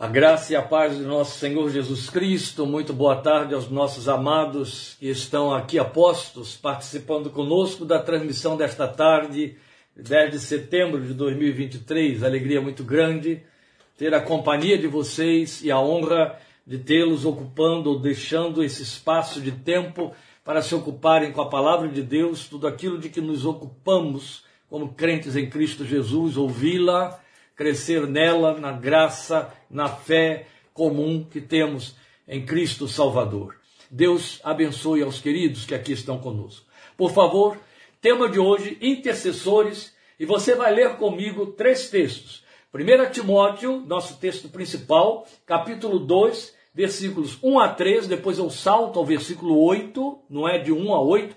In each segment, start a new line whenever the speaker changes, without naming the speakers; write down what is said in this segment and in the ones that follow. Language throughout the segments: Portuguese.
A graça e a paz do nosso Senhor Jesus Cristo, muito boa tarde aos nossos amados que estão aqui apostos, participando conosco da transmissão desta tarde, 10 de setembro de 2023. Alegria muito grande ter a companhia de vocês e a honra de tê-los ocupando ou deixando esse espaço de tempo para se ocuparem com a palavra de Deus, tudo aquilo de que nos ocupamos como crentes em Cristo Jesus, ouvi-la crescer nela, na graça, na fé comum que temos em Cristo Salvador. Deus abençoe aos queridos que aqui estão conosco. Por favor, tema de hoje: intercessores, e você vai ler comigo três textos. 1 Timóteo, nosso texto principal, capítulo 2, versículos 1 a 3, depois eu salto ao versículo 8, não é de 1 a 8.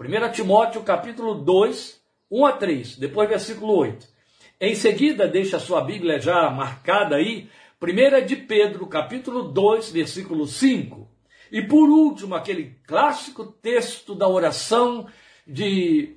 1 Timóteo, capítulo 2, 1 a 3, depois versículo 8. Em seguida, deixa a sua Bíblia já marcada aí, 1 de Pedro, capítulo 2, versículo 5. E por último, aquele clássico texto da oração de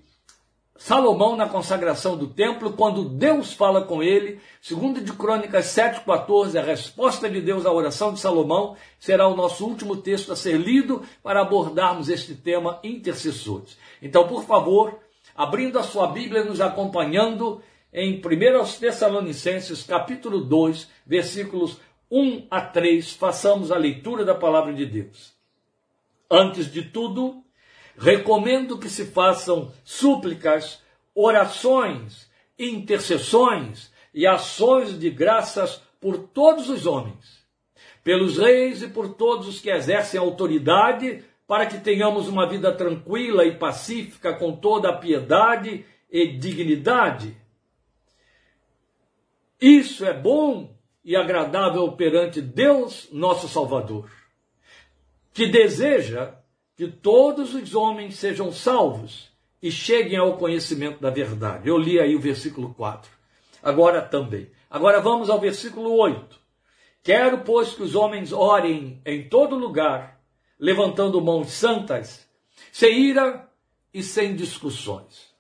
Salomão na consagração do templo, quando Deus fala com ele, segundo de Crônicas 7:14, a resposta de Deus à oração de Salomão será o nosso último texto a ser lido para abordarmos este tema intercessores. Então, por favor, abrindo a sua Bíblia, nos acompanhando, em 1 Tessalonicenses, capítulo 2, versículos 1 a 3, façamos a leitura da palavra de Deus. Antes de tudo, recomendo que se façam súplicas, orações, intercessões e ações de graças por todos os homens, pelos reis e por todos os que exercem autoridade, para que tenhamos uma vida tranquila e pacífica com toda a piedade e dignidade isso é bom e agradável perante Deus, nosso Salvador, que deseja que todos os homens sejam salvos e cheguem ao conhecimento da verdade. Eu li aí o versículo 4. Agora também. Agora vamos ao versículo 8. Quero, pois, que os homens orem em todo lugar, levantando mãos santas, sem ira e sem discussões.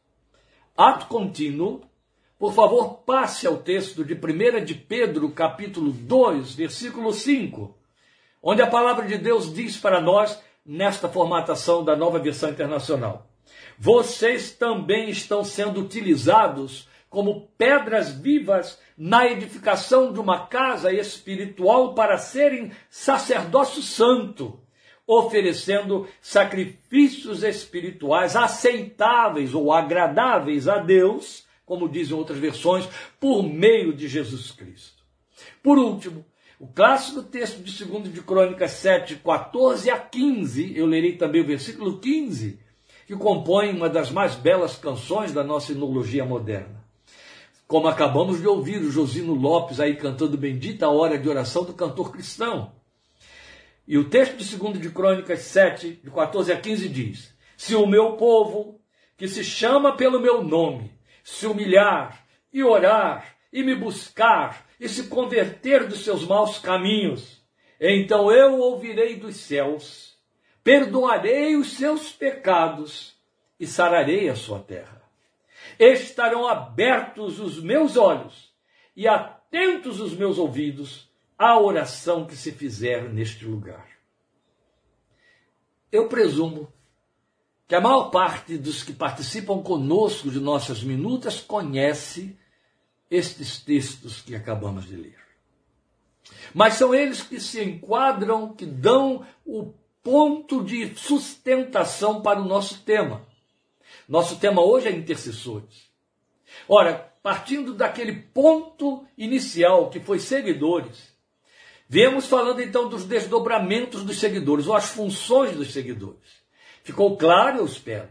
Ato contínuo por favor, passe ao texto de 1 de Pedro, capítulo 2, versículo 5, onde a palavra de Deus diz para nós, nesta formatação da nova versão internacional: Vocês também estão sendo utilizados como pedras vivas na edificação de uma casa espiritual para serem sacerdócio santo, oferecendo sacrifícios espirituais aceitáveis ou agradáveis a Deus como dizem outras versões, por meio de Jesus Cristo. Por último, o clássico texto de 2 de Crônicas 7, 14 a 15, eu lerei também o versículo 15, que compõe uma das mais belas canções da nossa inologia moderna. Como acabamos de ouvir o Josino Lopes aí cantando Bendita Hora de Oração do cantor cristão. E o texto de 2 de Crônicas 7, de 14 a 15 diz: Se o meu povo, que se chama pelo meu nome, se humilhar e orar e me buscar e se converter dos seus maus caminhos, então eu ouvirei dos céus, perdoarei os seus pecados e sararei a sua terra. Estarão abertos os meus olhos e atentos os meus ouvidos à oração que se fizer neste lugar. Eu presumo que a maior parte dos que participam conosco de nossas minutas conhece estes textos que acabamos de ler. Mas são eles que se enquadram, que dão o ponto de sustentação para o nosso tema. Nosso tema hoje é intercessores. Ora, partindo daquele ponto inicial que foi seguidores, viemos falando então dos desdobramentos dos seguidores, ou as funções dos seguidores. Ficou claro, eu espero,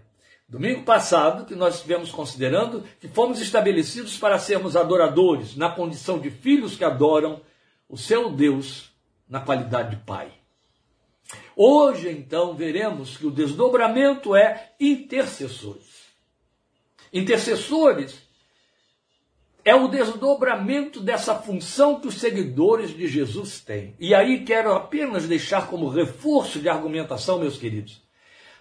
domingo passado, que nós estivemos considerando que fomos estabelecidos para sermos adoradores, na condição de filhos que adoram o seu Deus na qualidade de pai. Hoje, então, veremos que o desdobramento é intercessores. Intercessores é o desdobramento dessa função que os seguidores de Jesus têm. E aí quero apenas deixar como reforço de argumentação, meus queridos,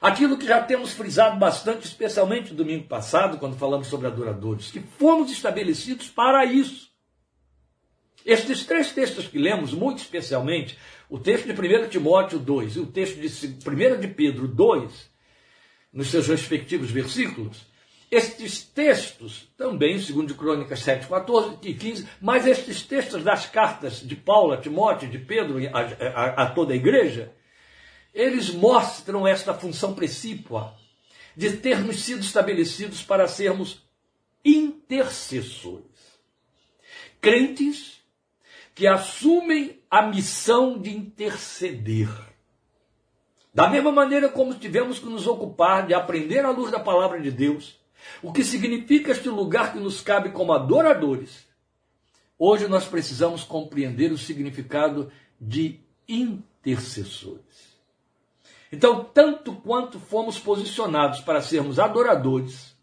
Aquilo que já temos frisado bastante, especialmente domingo passado, quando falamos sobre adoradores, que fomos estabelecidos para isso. Estes três textos que lemos, muito especialmente, o texto de 1 Timóteo 2 e o texto de 1 de Pedro 2, nos seus respectivos versículos, estes textos, também, segundo Crônicas 7, 14 e 15, mas estes textos das cartas de Paulo a Timóteo, de Pedro a, a, a toda a igreja, eles mostram esta função precípua de termos sido estabelecidos para sermos intercessores. Crentes que assumem a missão de interceder. Da mesma maneira como tivemos que nos ocupar de aprender à luz da palavra de Deus, o que significa este lugar que nos cabe como adoradores, hoje nós precisamos compreender o significado de intercessores. Então, tanto quanto fomos posicionados para sermos adoradores,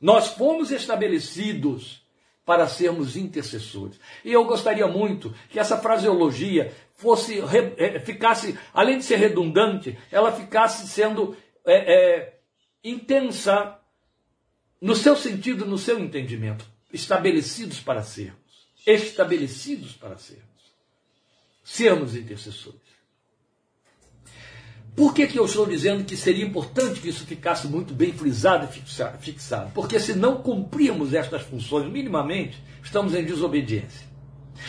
nós fomos estabelecidos para sermos intercessores. E eu gostaria muito que essa fraseologia fosse é, ficasse, além de ser redundante, ela ficasse sendo é, é, intensa no seu sentido, no seu entendimento. Estabelecidos para sermos. Estabelecidos para sermos. Sermos intercessores. Por que, que eu estou dizendo que seria importante que isso ficasse muito bem frisado e fixado? Porque se não cumprirmos estas funções minimamente, estamos em desobediência.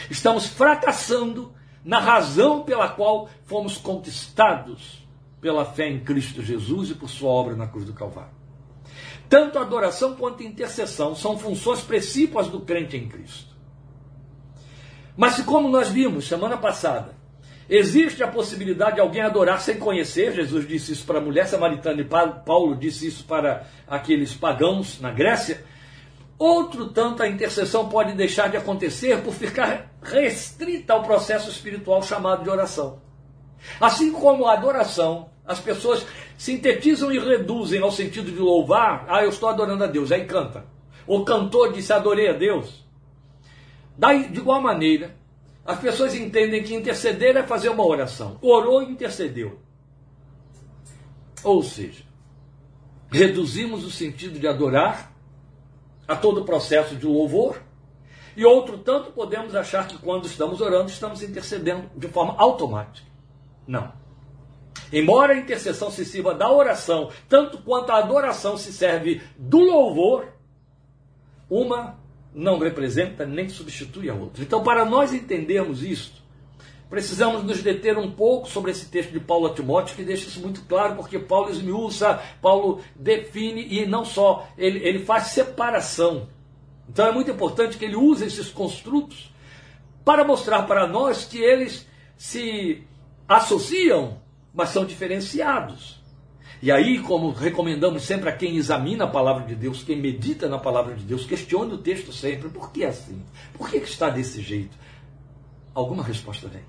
Estamos fracassando na razão pela qual fomos conquistados pela fé em Cristo Jesus e por sua obra na cruz do Calvário. Tanto a adoração quanto a intercessão são funções precípuas do crente em Cristo. Mas se como nós vimos semana passada, Existe a possibilidade de alguém adorar sem conhecer. Jesus disse isso para a mulher samaritana e Paulo disse isso para aqueles pagãos na Grécia. Outro tanto, a intercessão pode deixar de acontecer por ficar restrita ao processo espiritual chamado de oração. Assim como a adoração, as pessoas sintetizam e reduzem ao sentido de louvar. Ah, eu estou adorando a Deus, aí canta. O cantor disse: Adorei a Deus. Daí, de igual maneira, as pessoas entendem que interceder é fazer uma oração. Orou e intercedeu. Ou seja, reduzimos o sentido de adorar a todo o processo de louvor. E outro tanto podemos achar que quando estamos orando, estamos intercedendo de forma automática. Não. Embora a intercessão se sirva da oração, tanto quanto a adoração se serve do louvor, uma não representa nem substitui a outra. Então, para nós entendermos isto, precisamos nos deter um pouco sobre esse texto de Paulo a Timóteo, que deixa isso muito claro, porque Paulo esmiuça, Paulo define e não só, ele, ele faz separação. Então é muito importante que ele use esses construtos para mostrar para nós que eles se associam, mas são diferenciados. E aí, como recomendamos sempre a quem examina a palavra de Deus, quem medita na palavra de Deus, questione o texto sempre. Por que assim? Por que, está desse jeito? Alguma resposta vem.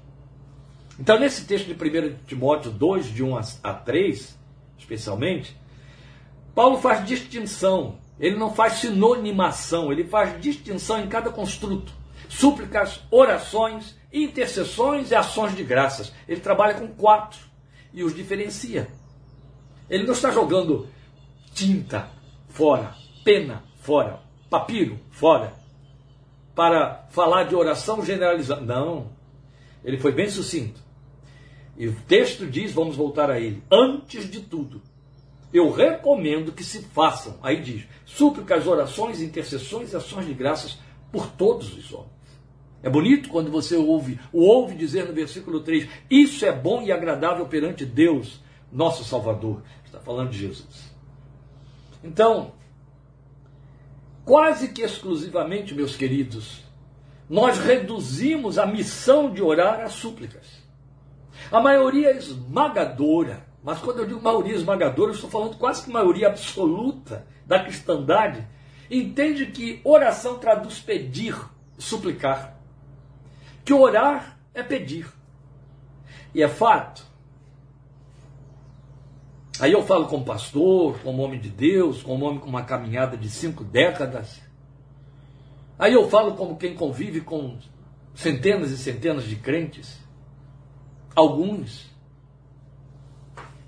Então, nesse texto de 1 Timóteo 2, de 1 a 3, especialmente, Paulo faz distinção. Ele não faz sinonimação, ele faz distinção em cada construto. Súplicas, orações, intercessões e ações de graças. Ele trabalha com quatro e os diferencia. Ele não está jogando tinta fora, pena fora, papiro fora, para falar de oração generalizada. Não. Ele foi bem sucinto. E o texto diz, vamos voltar a ele, antes de tudo, eu recomendo que se façam, aí diz, súplicas, orações, intercessões e ações de graças por todos os homens. É bonito quando você ouve, o ouve dizer no versículo 3, isso é bom e agradável perante Deus, nosso Salvador. Está falando de Jesus. Então, quase que exclusivamente, meus queridos, nós reduzimos a missão de orar a súplicas. A maioria esmagadora, mas quando eu digo maioria esmagadora, eu estou falando quase que maioria absoluta da cristandade, entende que oração traduz pedir, suplicar. Que orar é pedir. E é fato Aí eu falo como pastor, como homem de Deus, como homem com uma caminhada de cinco décadas. Aí eu falo como quem convive com centenas e centenas de crentes. Alguns.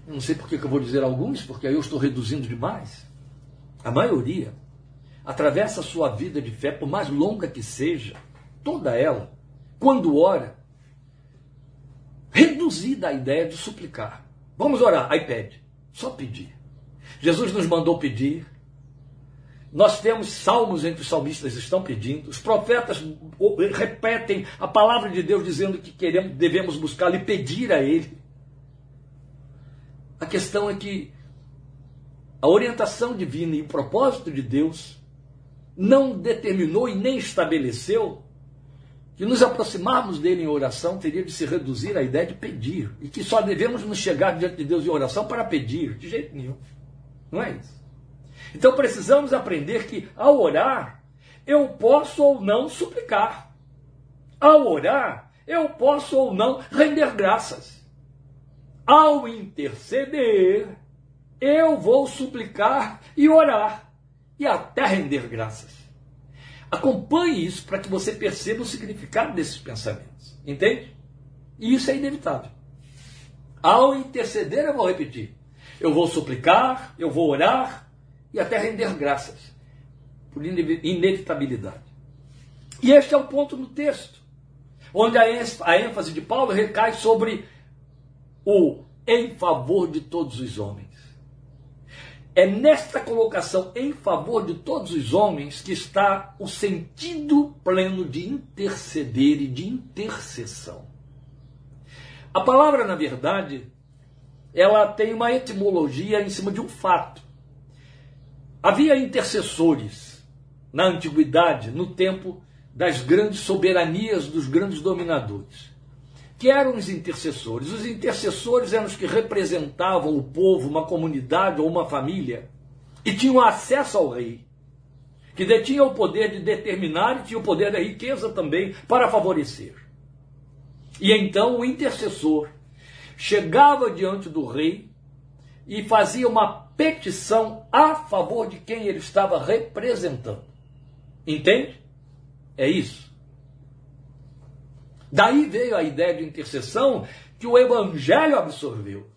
Não sei por que eu vou dizer alguns, porque aí eu estou reduzindo demais. A maioria atravessa a sua vida de fé, por mais longa que seja, toda ela, quando ora, reduzida a ideia de suplicar. Vamos orar, aí pede. Só pedir. Jesus nos mandou pedir. Nós temos salmos em que os salmistas estão pedindo. Os profetas repetem a palavra de Deus dizendo que queremos, devemos buscá-lo e pedir a Ele. A questão é que a orientação divina e o propósito de Deus não determinou e nem estabeleceu que nos aproximarmos dele em oração teria de se reduzir à ideia de pedir e que só devemos nos chegar diante de Deus em oração para pedir, de jeito nenhum. Não é isso. Então precisamos aprender que ao orar, eu posso ou não suplicar. Ao orar, eu posso ou não render graças. Ao interceder, eu vou suplicar e orar e até render graças. Acompanhe isso para que você perceba o significado desses pensamentos. Entende? E isso é inevitável. Ao interceder, eu vou repetir. Eu vou suplicar, eu vou orar e até render graças por inevitabilidade. E este é o ponto no texto, onde a ênfase de Paulo recai sobre o em favor de todos os homens. É nesta colocação em favor de todos os homens que está o sentido pleno de interceder e de intercessão. A palavra, na verdade, ela tem uma etimologia em cima de um fato. Havia intercessores na antiguidade, no tempo das grandes soberanias dos grandes dominadores que eram os intercessores. Os intercessores eram os que representavam o povo, uma comunidade ou uma família, e tinham acesso ao rei, que detinha o poder de determinar e tinha o poder da riqueza também para favorecer. E então o intercessor chegava diante do rei e fazia uma petição a favor de quem ele estava representando. Entende? É isso. Daí veio a ideia de intercessão que o Evangelho absorveu.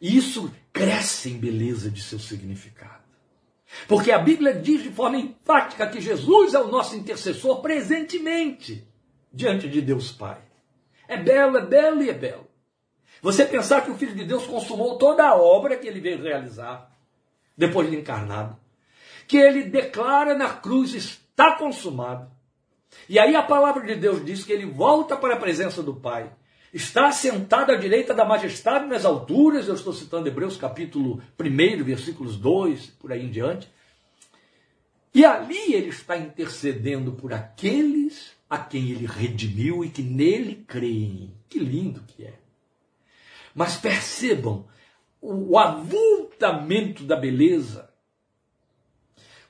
E isso cresce em beleza de seu significado. Porque a Bíblia diz de forma enfática que Jesus é o nosso intercessor presentemente diante de Deus Pai. É belo, é belo e é belo. Você pensar que o Filho de Deus consumou toda a obra que ele veio realizar depois de encarnado, que ele declara na cruz está consumado, e aí a palavra de Deus diz que ele volta para a presença do Pai. Está sentado à direita da majestade nas alturas, eu estou citando Hebreus capítulo 1, versículos 2, por aí em diante. E ali ele está intercedendo por aqueles a quem ele redimiu e que nele creem. Que lindo que é. Mas percebam o avultamento da beleza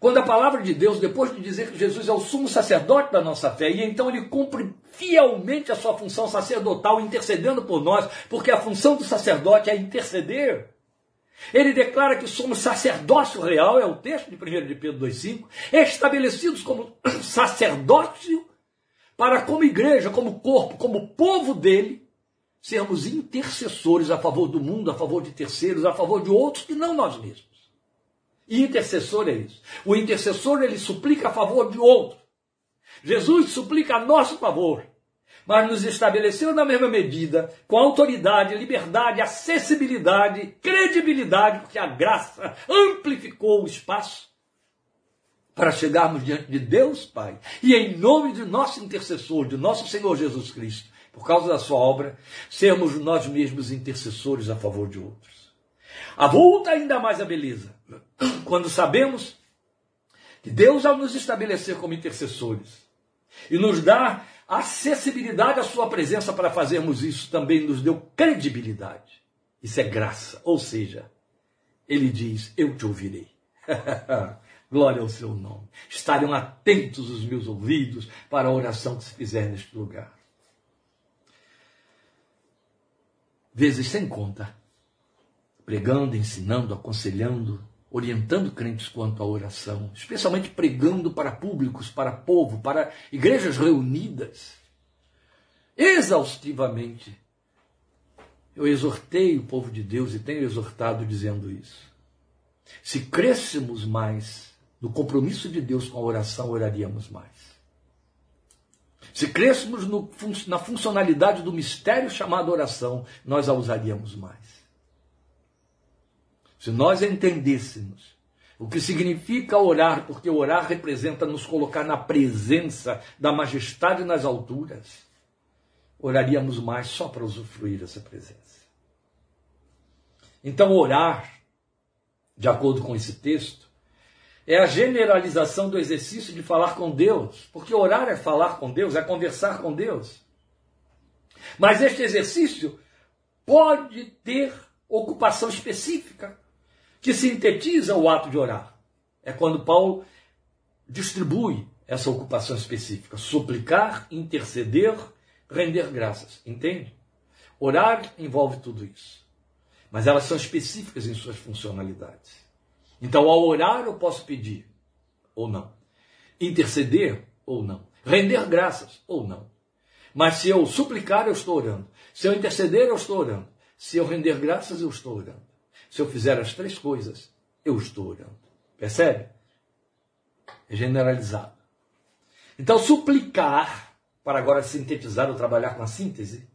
quando a palavra de Deus, depois de dizer que Jesus é o sumo sacerdote da nossa fé, e então ele cumpre fielmente a sua função sacerdotal, intercedendo por nós, porque a função do sacerdote é interceder. Ele declara que somos sacerdócio real, é o texto de 1 de Pedro 2,5, estabelecidos como sacerdócio para, como igreja, como corpo, como povo dele, sermos intercessores a favor do mundo, a favor de terceiros, a favor de outros que não nós mesmos. E intercessor é isso. O intercessor ele suplica a favor de outro. Jesus suplica a nosso favor, mas nos estabeleceu na mesma medida, com autoridade, liberdade, acessibilidade, credibilidade, porque a graça amplificou o espaço para chegarmos diante de Deus Pai. E em nome de nosso intercessor, de nosso Senhor Jesus Cristo, por causa da sua obra, sermos nós mesmos intercessores a favor de outros. Avulta ainda mais a beleza quando sabemos que Deus, ao nos estabelecer como intercessores e nos dar acessibilidade à Sua presença para fazermos isso, também nos deu credibilidade. Isso é graça. Ou seja, Ele diz: Eu te ouvirei. Glória ao seu nome. Estarão atentos os meus ouvidos para a oração que se fizer neste lugar. Vezes sem conta pregando, ensinando, aconselhando, orientando crentes quanto à oração, especialmente pregando para públicos, para povo, para igrejas reunidas, exaustivamente. Eu exortei o povo de Deus e tenho exortado dizendo isso. Se crescemos mais no compromisso de Deus com a oração, oraríamos mais. Se crescêssemos no, na funcionalidade do mistério chamado oração, nós a usaríamos mais. Se nós entendêssemos o que significa orar, porque orar representa nos colocar na presença da majestade nas alturas, oraríamos mais só para usufruir dessa presença. Então, orar, de acordo com esse texto, é a generalização do exercício de falar com Deus, porque orar é falar com Deus, é conversar com Deus. Mas este exercício pode ter ocupação específica, que sintetiza o ato de orar. É quando Paulo distribui essa ocupação específica: suplicar, interceder, render graças. Entende? Orar envolve tudo isso. Mas elas são específicas em suas funcionalidades. Então, ao orar, eu posso pedir ou não, interceder ou não, render graças ou não. Mas se eu suplicar, eu estou orando. Se eu interceder, eu estou orando. Se eu render graças, eu estou orando. Se eu fizer as três coisas, eu estou orando. Percebe? É generalizado. Então, suplicar, para agora sintetizar ou trabalhar com a síntese,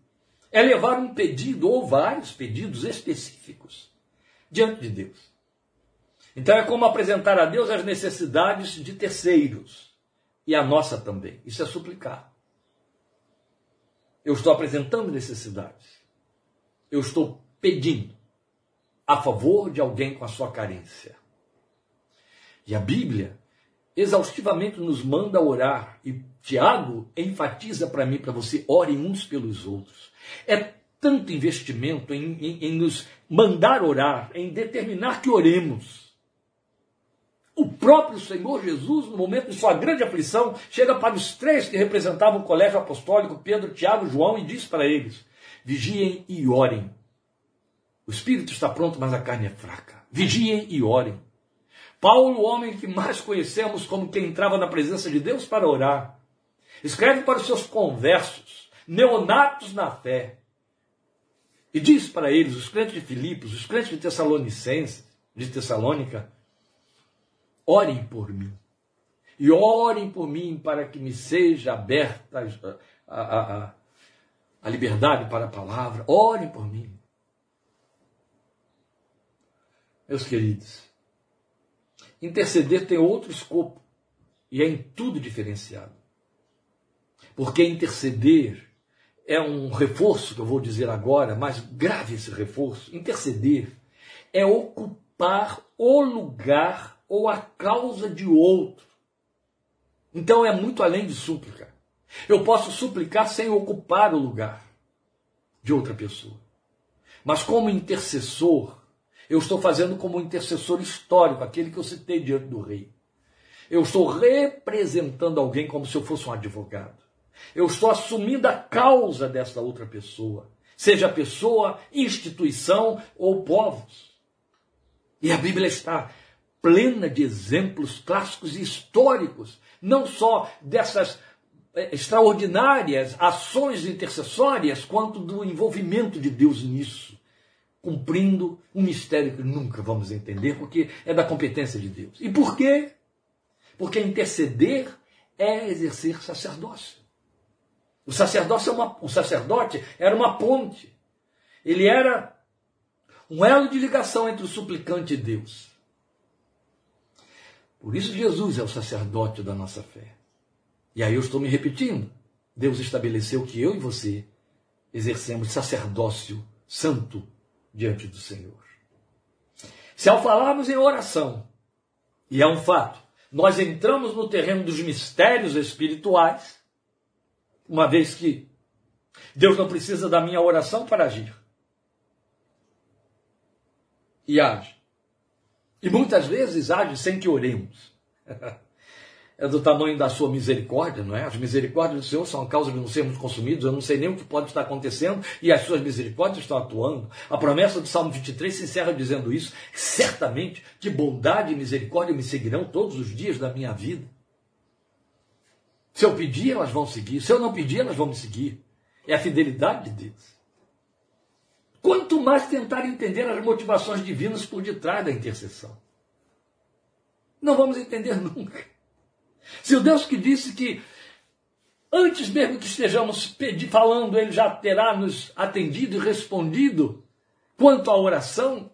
é levar um pedido ou vários pedidos específicos diante de Deus. Então é como apresentar a Deus as necessidades de terceiros e a nossa também. Isso é suplicar. Eu estou apresentando necessidades. Eu estou pedindo a favor de alguém com a sua carência. E a Bíblia exaustivamente nos manda orar. E Tiago enfatiza para mim, para você, orem uns pelos outros. É tanto investimento em, em, em nos mandar orar, em determinar que oremos o próprio Senhor Jesus, no momento de sua grande aflição, chega para os três que representavam o colégio apostólico, Pedro, Tiago e João, e diz para eles: vigiem e orem. O espírito está pronto, mas a carne é fraca. Vigiem e orem. Paulo, o homem que mais conhecemos como quem entrava na presença de Deus para orar, escreve para os seus conversos, neonatos na fé, e diz para eles, os crentes de Filipos, os crentes de Tessalonicenses, de Tessalônica, orem por mim. E orem por mim para que me seja aberta a, a, a, a liberdade para a palavra. Orem por mim. Meus queridos, interceder tem outro escopo e é em tudo diferenciado. Porque interceder é um reforço que eu vou dizer agora, mas grave esse reforço. Interceder é ocupar o lugar ou a causa de outro. Então é muito além de súplica. Eu posso suplicar sem ocupar o lugar de outra pessoa. Mas como intercessor, eu estou fazendo como intercessor histórico, aquele que eu citei diante do rei. Eu estou representando alguém como se eu fosse um advogado. Eu estou assumindo a causa dessa outra pessoa, seja pessoa, instituição ou povos. E a Bíblia está plena de exemplos clássicos e históricos, não só dessas eh, extraordinárias ações intercessórias, quanto do envolvimento de Deus nisso, cumprindo um mistério que nunca vamos entender, porque é da competência de Deus. E por quê? Porque interceder é exercer sacerdócio. O sacerdócio é uma, o sacerdote era uma ponte. Ele era um elo de ligação entre o suplicante e Deus. Por isso Jesus é o sacerdote da nossa fé. E aí eu estou me repetindo. Deus estabeleceu que eu e você exercemos sacerdócio santo diante do Senhor. Se ao falarmos em oração, e é um fato, nós entramos no terreno dos mistérios espirituais, uma vez que Deus não precisa da minha oração para agir. E age. E muitas vezes age sem que oremos. É do tamanho da sua misericórdia, não é? As misericórdias do Senhor são a causa de não sermos consumidos. Eu não sei nem o que pode estar acontecendo e as suas misericórdias estão atuando. A promessa do Salmo 23 se encerra dizendo isso. Certamente que bondade e misericórdia me seguirão todos os dias da minha vida. Se eu pedir, elas vão seguir. Se eu não pedir, elas vão me seguir. É a fidelidade de Deus. Quanto mais tentar entender as motivações divinas por detrás da intercessão. Não vamos entender nunca. Se o Deus que disse que antes mesmo que estejamos falando, ele já terá nos atendido e respondido quanto à oração.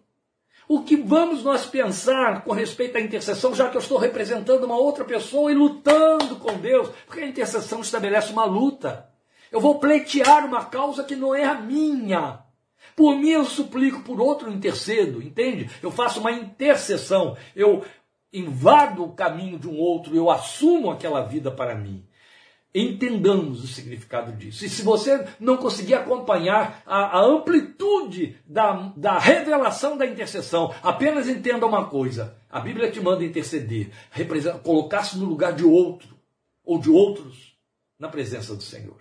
O que vamos nós pensar com respeito à intercessão, já que eu estou representando uma outra pessoa e lutando com Deus? Porque a intercessão estabelece uma luta. Eu vou pleitear uma causa que não é a minha. Por mim eu suplico, por outro intercedo, entende? Eu faço uma intercessão, eu invado o caminho de um outro, eu assumo aquela vida para mim. Entendamos o significado disso. E se você não conseguir acompanhar a, a amplitude da, da revelação da intercessão, apenas entenda uma coisa: a Bíblia te manda interceder, colocar-se no lugar de outro ou de outros na presença do Senhor.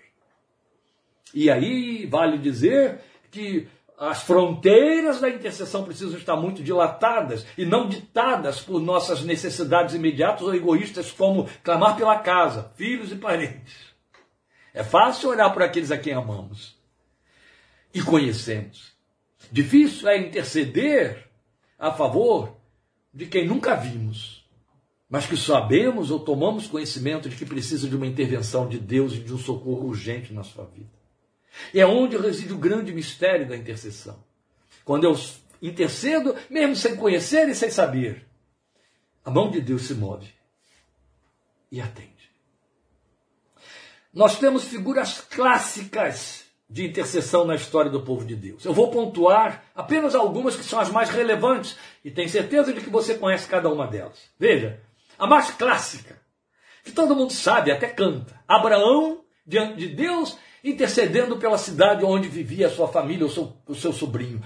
E aí vale dizer que as fronteiras da intercessão precisam estar muito dilatadas e não ditadas por nossas necessidades imediatas ou egoístas, como clamar pela casa, filhos e parentes. É fácil olhar por aqueles a quem amamos e conhecemos. Difícil é interceder a favor de quem nunca vimos, mas que sabemos ou tomamos conhecimento de que precisa de uma intervenção de Deus e de um socorro urgente na sua vida. E é onde reside o grande mistério da intercessão. Quando eu intercedo, mesmo sem conhecer e sem saber, a mão de Deus se move e atende. Nós temos figuras clássicas de intercessão na história do povo de Deus. Eu vou pontuar apenas algumas que são as mais relevantes e tenho certeza de que você conhece cada uma delas. Veja, a mais clássica, que todo mundo sabe, até canta. Abraão diante de Deus intercedendo pela cidade onde vivia sua família, o seu, o seu sobrinho,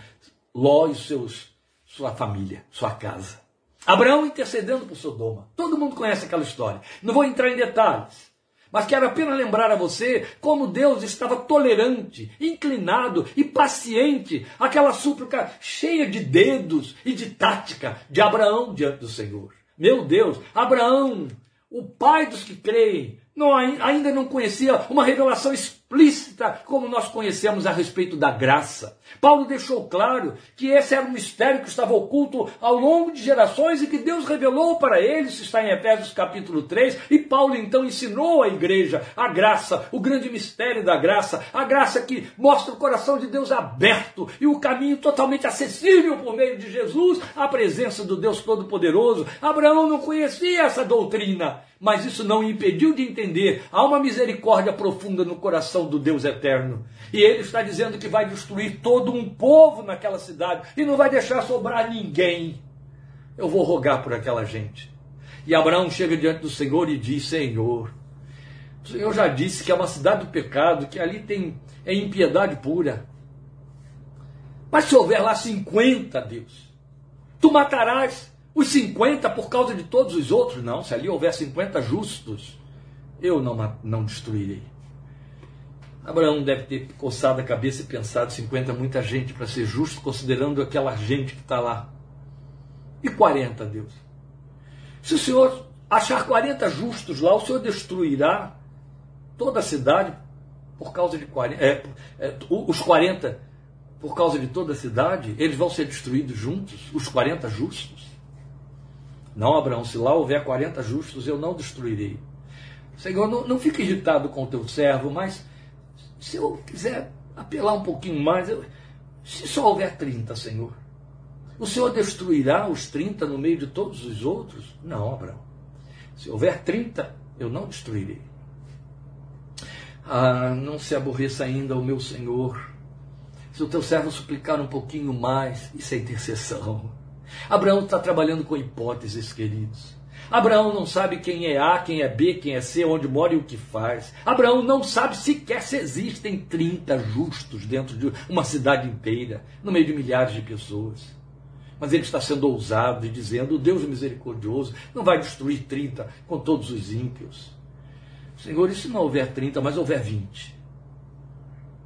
Ló e seus, sua família, sua casa. Abraão intercedendo por Sodoma. Todo mundo conhece aquela história. Não vou entrar em detalhes. Mas quero apenas lembrar a você como Deus estava tolerante, inclinado e paciente aquela súplica cheia de dedos e de tática de Abraão diante do Senhor. Meu Deus, Abraão, o pai dos que creem, não, ainda não conhecia uma revelação explícita como nós conhecemos a respeito da graça. Paulo deixou claro que esse era um mistério que estava oculto ao longo de gerações e que Deus revelou para ele, isso está em Efésios capítulo 3, e Paulo então ensinou à igreja a graça, o grande mistério da graça, a graça que mostra o coração de Deus aberto e o caminho totalmente acessível por meio de Jesus, à presença do Deus Todo-Poderoso. Abraão não conhecia essa doutrina mas isso não impediu de entender. Há uma misericórdia profunda no coração do Deus eterno. E ele está dizendo que vai destruir todo um povo naquela cidade e não vai deixar sobrar ninguém. Eu vou rogar por aquela gente. E Abraão chega diante do Senhor e diz: Senhor, o Senhor já disse que é uma cidade do pecado, que ali tem é impiedade pura. Mas se houver lá 50, Deus, tu matarás os 50 por causa de todos os outros? Não, se ali houver 50 justos, eu não, não destruirei. Abraão deve ter coçado a cabeça e pensado: 50 é muita gente para ser justo, considerando aquela gente que está lá. E 40, Deus? Se o Senhor achar 40 justos lá, o Senhor destruirá toda a cidade por causa de 40. É, é, os 40 por causa de toda a cidade, eles vão ser destruídos juntos, os 40 justos. Não, Abraão, se lá houver 40 justos, eu não destruirei. Senhor, não, não fique irritado com o teu servo, mas se eu quiser apelar um pouquinho mais, eu, se só houver 30, Senhor, o Senhor destruirá os 30 no meio de todos os outros? Não, Abraão. Se houver 30, eu não destruirei. Ah, não se aborreça ainda o meu Senhor. Se o teu servo suplicar um pouquinho mais, isso é intercessão. Abraão está trabalhando com hipóteses, queridos. Abraão não sabe quem é A, quem é B, quem é C, onde mora e o que faz. Abraão não sabe sequer se existem 30 justos dentro de uma cidade inteira, no meio de milhares de pessoas. Mas ele está sendo ousado e dizendo: o Deus misericordioso não vai destruir 30 com todos os ímpios. Senhor, e se não houver 30, mas houver 20?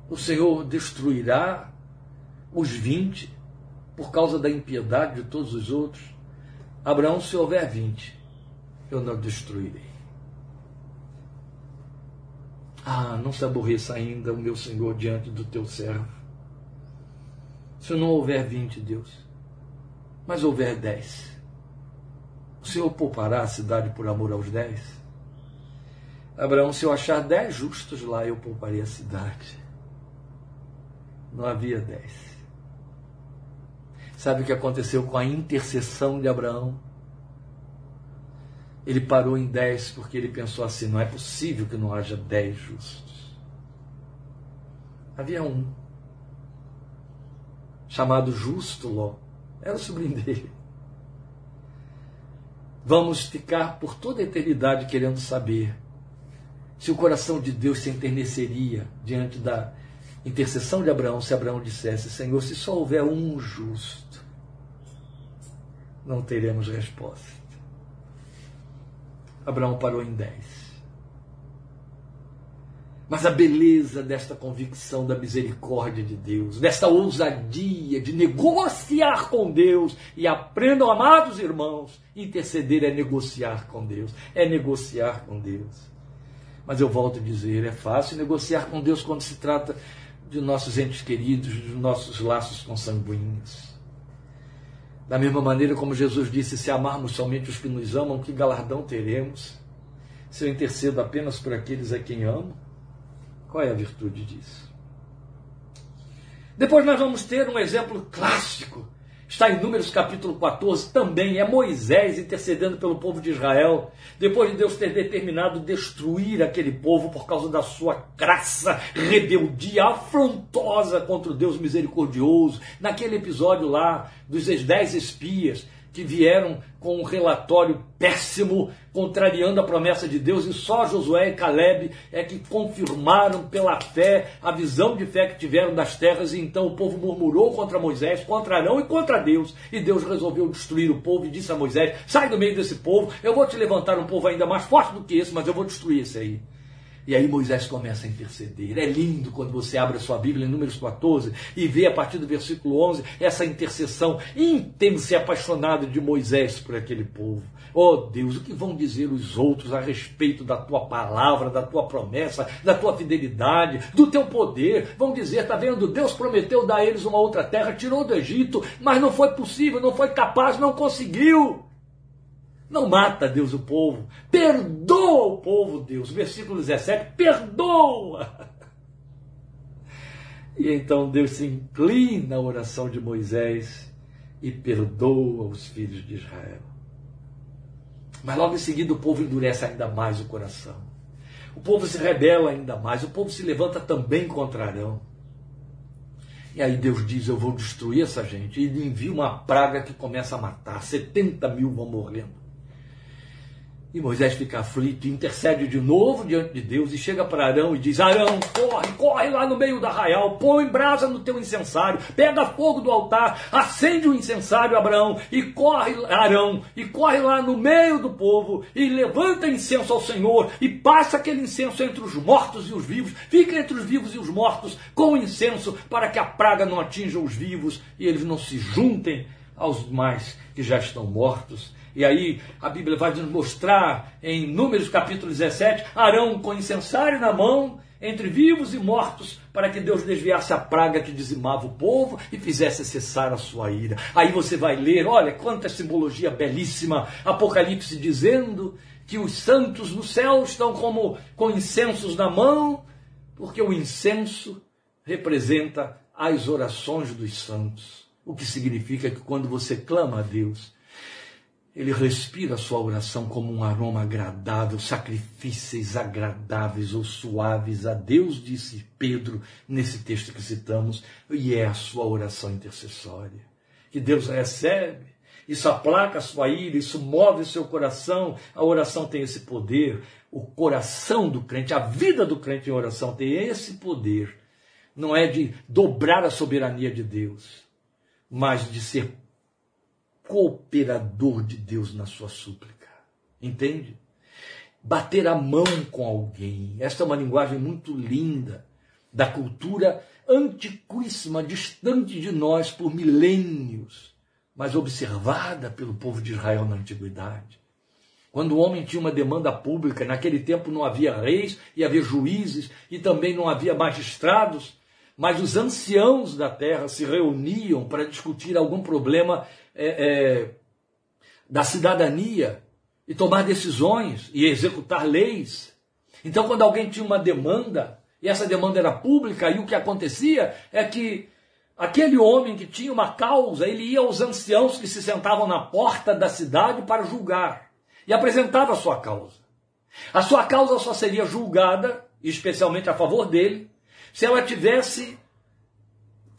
O Senhor destruirá os 20 por causa da impiedade de todos os outros. Abraão, se houver vinte, eu não destruirei. Ah, não se aborreça ainda o meu Senhor diante do teu servo. Se não houver vinte, Deus, mas houver dez, o Senhor poupará a cidade por amor aos dez? Abraão, se eu achar dez justos lá, eu pouparei a cidade. Não havia dez. Sabe o que aconteceu com a intercessão de Abraão? Ele parou em dez porque ele pensou assim: não é possível que não haja dez justos. Havia um, chamado Justo Ló, era o sobrinho dele. Vamos ficar por toda a eternidade querendo saber se o coração de Deus se enterneceria diante da intercessão de Abraão, se Abraão dissesse: Senhor, se só houver um justo, não teremos resposta. Abraão parou em dez. Mas a beleza desta convicção da misericórdia de Deus, desta ousadia de negociar com Deus, e aprendam, amados irmãos, interceder é negociar com Deus, é negociar com Deus. Mas eu volto a dizer, é fácil negociar com Deus quando se trata de nossos entes queridos, dos nossos laços consanguíneos. Da mesma maneira como Jesus disse, se amarmos somente os que nos amam, que galardão teremos? Se eu intercedo apenas por aqueles a quem amo? Qual é a virtude disso? Depois nós vamos ter um exemplo clássico Está em Números capítulo 14 também, é Moisés intercedendo pelo povo de Israel, depois de Deus ter determinado destruir aquele povo por causa da sua crassa rebeldia afrontosa contra o Deus misericordioso, naquele episódio lá dos dez espias que vieram com um relatório péssimo, contrariando a promessa de Deus, e só Josué e Caleb é que confirmaram pela fé a visão de fé que tiveram das terras, e então o povo murmurou contra Moisés, contra Arão e contra Deus, e Deus resolveu destruir o povo e disse a Moisés: sai do meio desse povo, eu vou te levantar um povo ainda mais forte do que esse, mas eu vou destruir esse aí. E aí Moisés começa a interceder. É lindo quando você abre a sua Bíblia em Números 14 e vê a partir do versículo 11 essa intercessão intensa e apaixonada de Moisés por aquele povo. Oh Deus, o que vão dizer os outros a respeito da tua palavra, da tua promessa, da tua fidelidade, do teu poder? Vão dizer, tá vendo? Deus prometeu dar a eles uma outra terra, tirou do Egito, mas não foi possível, não foi capaz, não conseguiu. Não mata Deus o povo, perdoa o povo, Deus. Versículo 17: perdoa. E então Deus se inclina à oração de Moisés e perdoa os filhos de Israel. Mas logo em seguida o povo endurece ainda mais o coração. O povo se rebela ainda mais, o povo se levanta também contra Arão. E aí Deus diz: Eu vou destruir essa gente. E envia uma praga que começa a matar. 70 mil vão morrendo. E Moisés fica aflito, intercede de novo diante de Deus e chega para Arão e diz: Arão, corre, corre lá no meio do arraial, põe brasa no teu incensário, pega fogo do altar, acende o incensário, Abraão, e corre, Arão, e corre lá no meio do povo e levanta incenso ao Senhor e passa aquele incenso entre os mortos e os vivos, fica entre os vivos e os mortos com incenso para que a praga não atinja os vivos e eles não se juntem aos mais que já estão mortos. E aí a Bíblia vai nos mostrar em Números capítulo 17, Arão com incensário na mão, entre vivos e mortos, para que Deus desviasse a praga que dizimava o povo e fizesse cessar a sua ira. Aí você vai ler, olha quanta simbologia belíssima, Apocalipse dizendo que os santos no céu estão como com incensos na mão, porque o incenso representa as orações dos santos. O que significa que quando você clama a Deus, ele respira a sua oração como um aroma agradável, sacrifícios agradáveis ou suaves a Deus, disse Pedro nesse texto que citamos, e é a sua oração intercessória. Que Deus recebe, isso aplaca a sua ira, isso move seu coração. A oração tem esse poder. O coração do crente, a vida do crente em oração tem esse poder. Não é de dobrar a soberania de Deus, mas de ser cooperador de Deus na sua súplica. Entende? Bater a mão com alguém. Esta é uma linguagem muito linda da cultura antiquíssima, distante de nós por milênios, mas observada pelo povo de Israel na antiguidade. Quando o homem tinha uma demanda pública, naquele tempo não havia reis e havia juízes e também não havia magistrados, mas os anciãos da terra se reuniam para discutir algum problema é, é, da cidadania e tomar decisões e executar leis. Então, quando alguém tinha uma demanda, e essa demanda era pública, e o que acontecia é que aquele homem que tinha uma causa, ele ia aos anciãos que se sentavam na porta da cidade para julgar, e apresentava a sua causa. A sua causa só seria julgada, especialmente a favor dele, se ela tivesse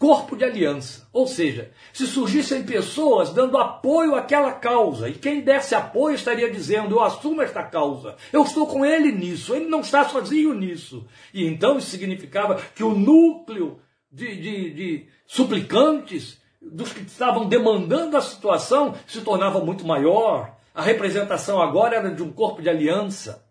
corpo de aliança. Ou seja, se surgissem pessoas dando apoio àquela causa, e quem desse apoio estaria dizendo: Eu assumo esta causa, eu estou com ele nisso, ele não está sozinho nisso. E então isso significava que o núcleo de, de, de suplicantes, dos que estavam demandando a situação, se tornava muito maior. A representação agora era de um corpo de aliança.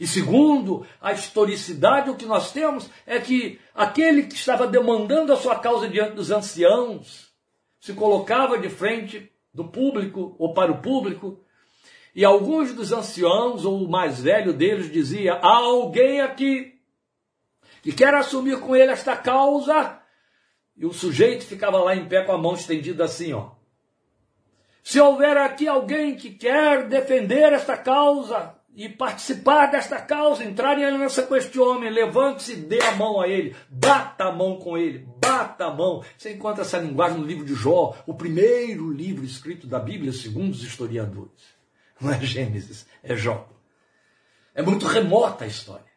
E segundo a historicidade, o que nós temos é que aquele que estava demandando a sua causa diante dos anciãos se colocava de frente do público ou para o público, e alguns dos anciãos ou o mais velho deles dizia: há alguém aqui que quer assumir com ele esta causa. E o sujeito ficava lá em pé com a mão estendida assim, ó. Se houver aqui alguém que quer defender esta causa, e participar desta causa, entrar em aliança com este homem, levante-se, dê a mão a ele, bata a mão com ele, bata a mão. Você encontra essa linguagem no livro de Jó, o primeiro livro escrito da Bíblia, segundo os historiadores. Não é Gênesis, é Jó. É muito remota a história.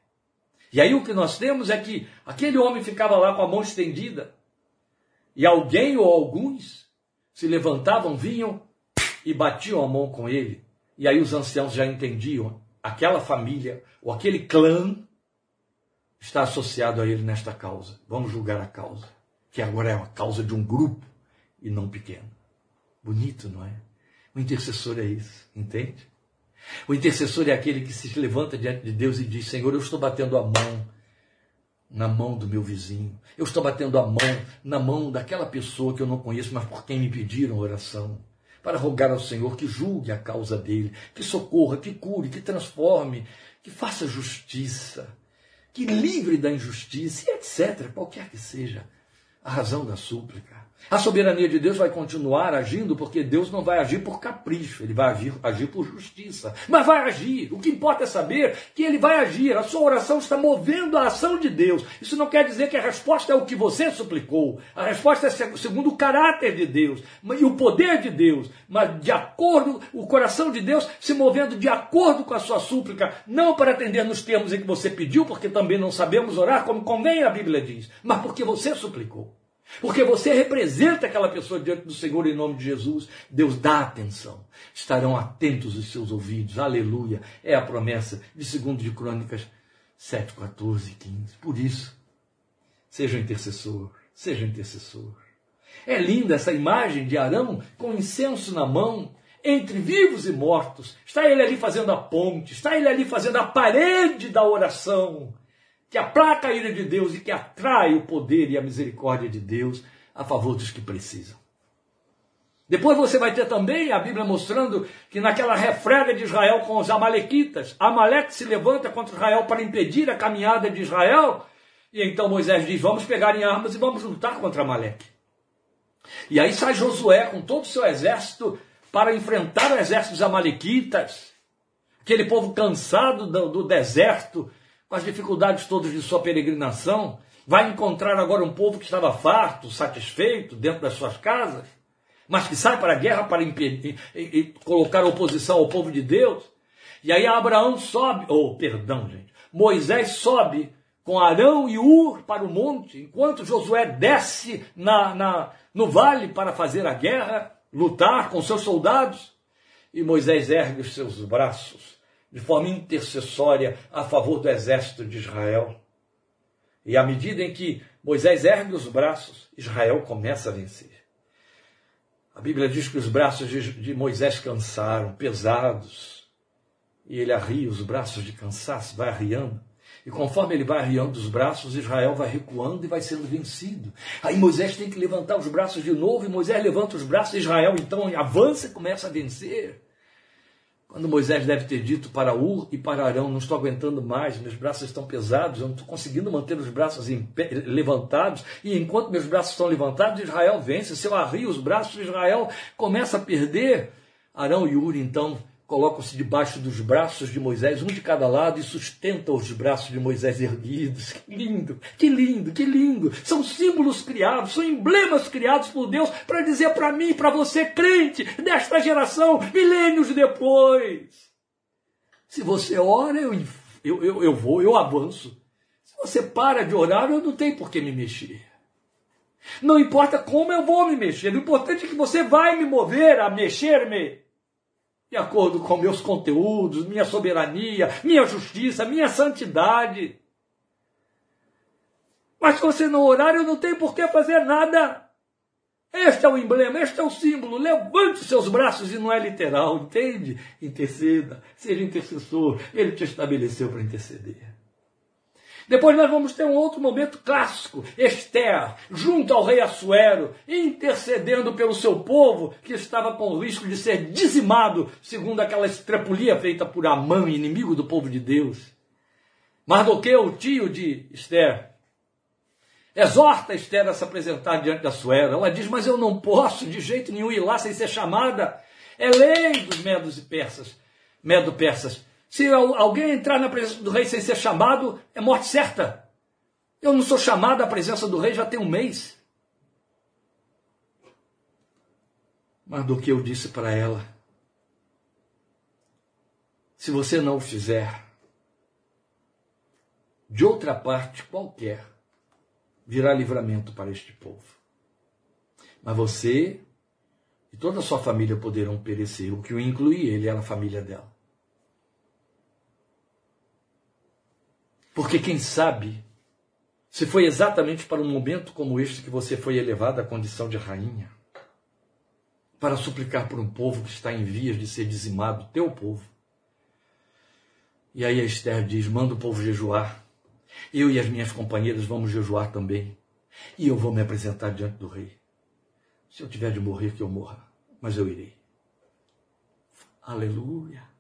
E aí o que nós temos é que aquele homem ficava lá com a mão estendida, e alguém ou alguns se levantavam, vinham e batiam a mão com ele. E aí os anciãos já entendiam aquela família ou aquele clã está associado a ele nesta causa. Vamos julgar a causa, que agora é uma causa de um grupo e não pequeno. Bonito, não é? O intercessor é isso, entende? O intercessor é aquele que se levanta diante de Deus e diz: Senhor, eu estou batendo a mão na mão do meu vizinho, eu estou batendo a mão na mão daquela pessoa que eu não conheço, mas por quem me pediram oração para rogar ao Senhor que julgue a causa dele, que socorra, que cure, que transforme, que faça justiça, que livre da injustiça, etc., qualquer que seja a razão da súplica. A soberania de Deus vai continuar agindo porque Deus não vai agir por capricho, ele vai agir, agir por justiça. Mas vai agir. O que importa é saber que ele vai agir. A sua oração está movendo a ação de Deus. Isso não quer dizer que a resposta é o que você suplicou. A resposta é segundo o caráter de Deus e o poder de Deus, mas de acordo, o coração de Deus se movendo de acordo com a sua súplica, não para atender nos termos em que você pediu, porque também não sabemos orar como convém a Bíblia diz, mas porque você suplicou. Porque você representa aquela pessoa diante do Senhor em nome de Jesus. Deus dá atenção. Estarão atentos os seus ouvidos. Aleluia. É a promessa de 2 de Crônicas 7, 14 e 15. Por isso, seja intercessor. Seja intercessor. É linda essa imagem de Arão com incenso na mão, entre vivos e mortos. Está ele ali fazendo a ponte, está ele ali fazendo a parede da oração que aplaca a ira de Deus e que atrai o poder e a misericórdia de Deus a favor dos que precisam. Depois você vai ter também a Bíblia mostrando que naquela refrega de Israel com os amalequitas, Amaleque se levanta contra Israel para impedir a caminhada de Israel, e então Moisés diz: Vamos pegar em armas e vamos lutar contra Amaleque. E aí sai Josué com todo o seu exército para enfrentar o exército dos amalequitas, aquele povo cansado do, do deserto, as dificuldades todas de sua peregrinação, vai encontrar agora um povo que estava farto, satisfeito dentro das suas casas, mas que sai para a guerra para impedir, e, e colocar oposição ao povo de Deus. E aí Abraão sobe, ou oh, perdão, gente, Moisés sobe com Arão e Ur para o monte, enquanto Josué desce na, na, no vale para fazer a guerra, lutar com seus soldados. E Moisés ergue os seus braços de forma intercessória a favor do exército de Israel. E à medida em que Moisés ergue os braços, Israel começa a vencer. A Bíblia diz que os braços de Moisés cansaram, pesados, e ele arria os braços de cansaço, vai arriando. E conforme ele vai arriando os braços, Israel vai recuando e vai sendo vencido. Aí Moisés tem que levantar os braços de novo, e Moisés levanta os braços, Israel então avança e começa a vencer. Quando Moisés deve ter dito para Ur e para Arão: Não estou aguentando mais, meus braços estão pesados, eu não estou conseguindo manter os braços levantados, e enquanto meus braços estão levantados, Israel vence. Se eu arrio os braços, Israel começa a perder. Arão e Ur então colocam-se debaixo dos braços de Moisés, um de cada lado, e sustentam os braços de Moisés erguidos. Que lindo, que lindo, que lindo. São símbolos criados, são emblemas criados por Deus para dizer para mim, para você, crente desta geração, milênios depois. Se você ora, eu, eu, eu, eu vou, eu avanço. Se você para de orar, eu não tenho por que me mexer. Não importa como eu vou me mexer, o importante é que você vai me mover a mexer-me de acordo com meus conteúdos, minha soberania, minha justiça, minha santidade. Mas se você não orar, eu não tenho por que fazer nada. Este é o emblema, este é o símbolo. Levante seus braços e não é literal, entende? Interceda, seja intercessor. Ele te estabeleceu para interceder. Depois nós vamos ter um outro momento clássico, Esther, junto ao rei Assuero, intercedendo pelo seu povo, que estava com o risco de ser dizimado, segundo aquela estrepulia feita por Amã, inimigo do povo de Deus. Mardoqueu, tio de Esther, exorta Esther a se apresentar diante de Assuero. Ela diz, mas eu não posso de jeito nenhum ir lá sem ser chamada. É lei dos medos e persas, medo-persas. Se alguém entrar na presença do rei sem ser chamado, é morte certa. Eu não sou chamado à presença do rei já tem um mês. Mas do que eu disse para ela, se você não o fizer, de outra parte qualquer, virá livramento para este povo. Mas você e toda a sua família poderão perecer, o que o inclui ele era a família dela. Porque quem sabe se foi exatamente para um momento como este que você foi elevada à condição de rainha, para suplicar por um povo que está em vias de ser dizimado, teu povo. E aí a Esther diz: manda o povo jejuar. Eu e as minhas companheiras vamos jejuar também. E eu vou me apresentar diante do rei. Se eu tiver de morrer, que eu morra, mas eu irei. Aleluia.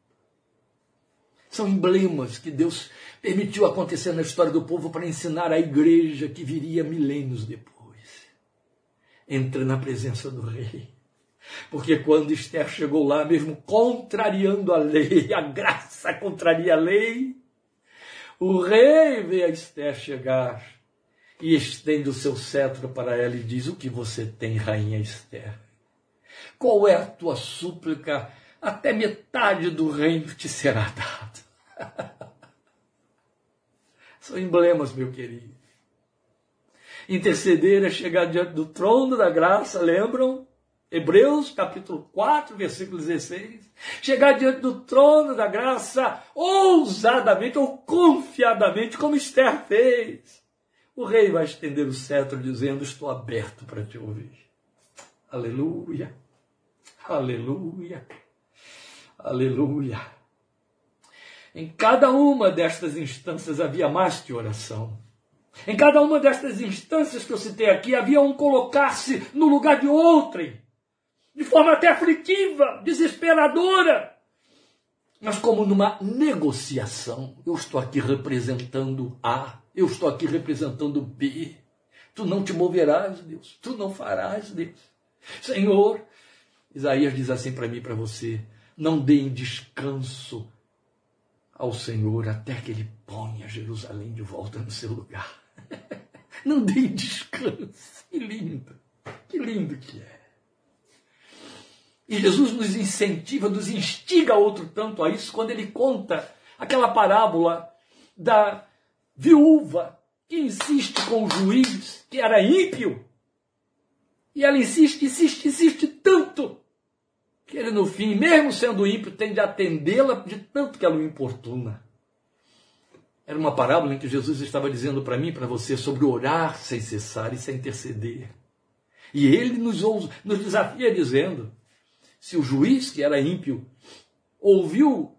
São emblemas que Deus permitiu acontecer na história do povo para ensinar a igreja que viria milênios depois. Entra na presença do rei. Porque quando Esther chegou lá, mesmo contrariando a lei, a graça contraria a lei, o rei vê a Esther chegar e estende o seu cetro para ela e diz: O que você tem, rainha Esther? Qual é a tua súplica? Até metade do reino te será dado. São emblemas, meu querido. Interceder é chegar diante do trono da graça, lembram? Hebreus capítulo 4, versículo 16. Chegar diante do trono da graça ousadamente ou confiadamente, como Esther fez. O rei vai estender o cetro dizendo: Estou aberto para te ouvir. Aleluia, aleluia, aleluia. Em cada uma destas instâncias havia mais que oração. Em cada uma destas instâncias que eu citei aqui, havia um colocar-se no lugar de outrem, de forma até aflitiva, desesperadora. Mas como numa negociação, eu estou aqui representando A, eu estou aqui representando B. Tu não te moverás, Deus, tu não farás, Deus. Senhor, Isaías diz assim para mim e para você: não deem descanso ao Senhor até que Ele ponha Jerusalém de volta no seu lugar. Não dê descanso. Que lindo, que lindo que é. E Jesus nos incentiva, nos instiga outro tanto a isso quando ele conta aquela parábola da viúva que insiste com o juiz, que era ímpio. E ela insiste, insiste, insiste que ele no fim, mesmo sendo ímpio, tem de atendê-la de tanto que ela o importuna. Era uma parábola em que Jesus estava dizendo para mim para você sobre orar sem cessar e sem interceder. E ele nos, nos desafia dizendo: se o juiz, que era ímpio, ouviu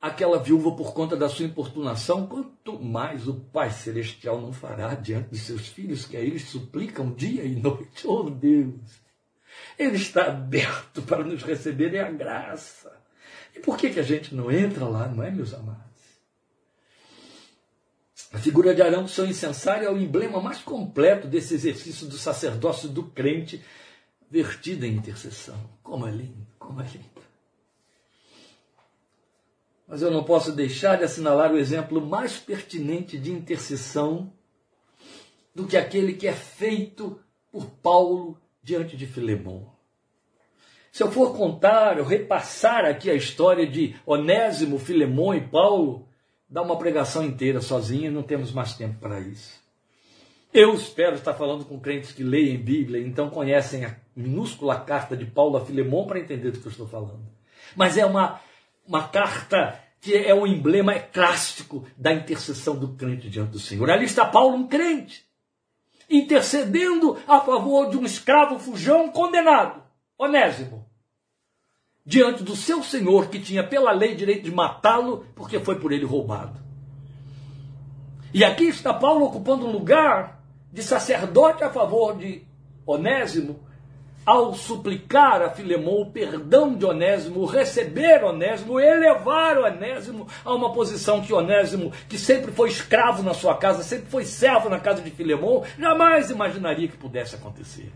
aquela viúva por conta da sua importunação, quanto mais o Pai Celestial não fará diante de seus filhos, que a eles suplicam dia e noite. Oh Deus! Ele está aberto para nos receber, é a graça. E por que, que a gente não entra lá, não é, meus amados? A figura de Arão, seu incensário, é o emblema mais completo desse exercício do sacerdócio do crente vertido em intercessão. Como é lindo, como é lindo. Mas eu não posso deixar de assinalar o exemplo mais pertinente de intercessão do que aquele que é feito por Paulo diante de Filemão. Se eu for contar, eu repassar aqui a história de Onésimo, Filemão e Paulo, dá uma pregação inteira sozinha, não temos mais tempo para isso. Eu espero estar falando com crentes que leem Bíblia, então conhecem a minúscula carta de Paulo a Filemão para entender do que eu estou falando. Mas é uma, uma carta que é um emblema clássico da intercessão do crente diante do Senhor. Ali está Paulo, um crente, intercedendo a favor de um escravo fujão condenado, Onésimo, diante do seu senhor que tinha pela lei direito de matá-lo porque foi por ele roubado. E aqui está Paulo ocupando um lugar de sacerdote a favor de Onésimo, ao suplicar a Filemão o perdão de Onésimo, receber Onésimo, elevar Onésimo a uma posição que Onésimo, que sempre foi escravo na sua casa, sempre foi servo na casa de Filemão, jamais imaginaria que pudesse acontecer.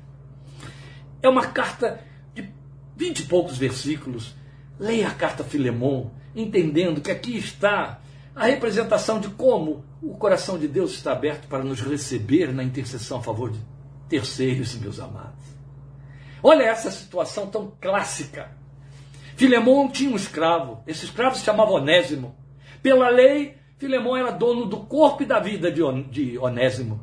É uma carta de vinte e poucos versículos. Leia a carta Filemão, entendendo que aqui está a representação de como o coração de Deus está aberto para nos receber na intercessão a favor de terceiros, meus amados. Olha essa situação tão clássica. Filemão tinha um escravo, esse escravo se chamava Onésimo. Pela lei, Filemão era dono do corpo e da vida de Onésimo.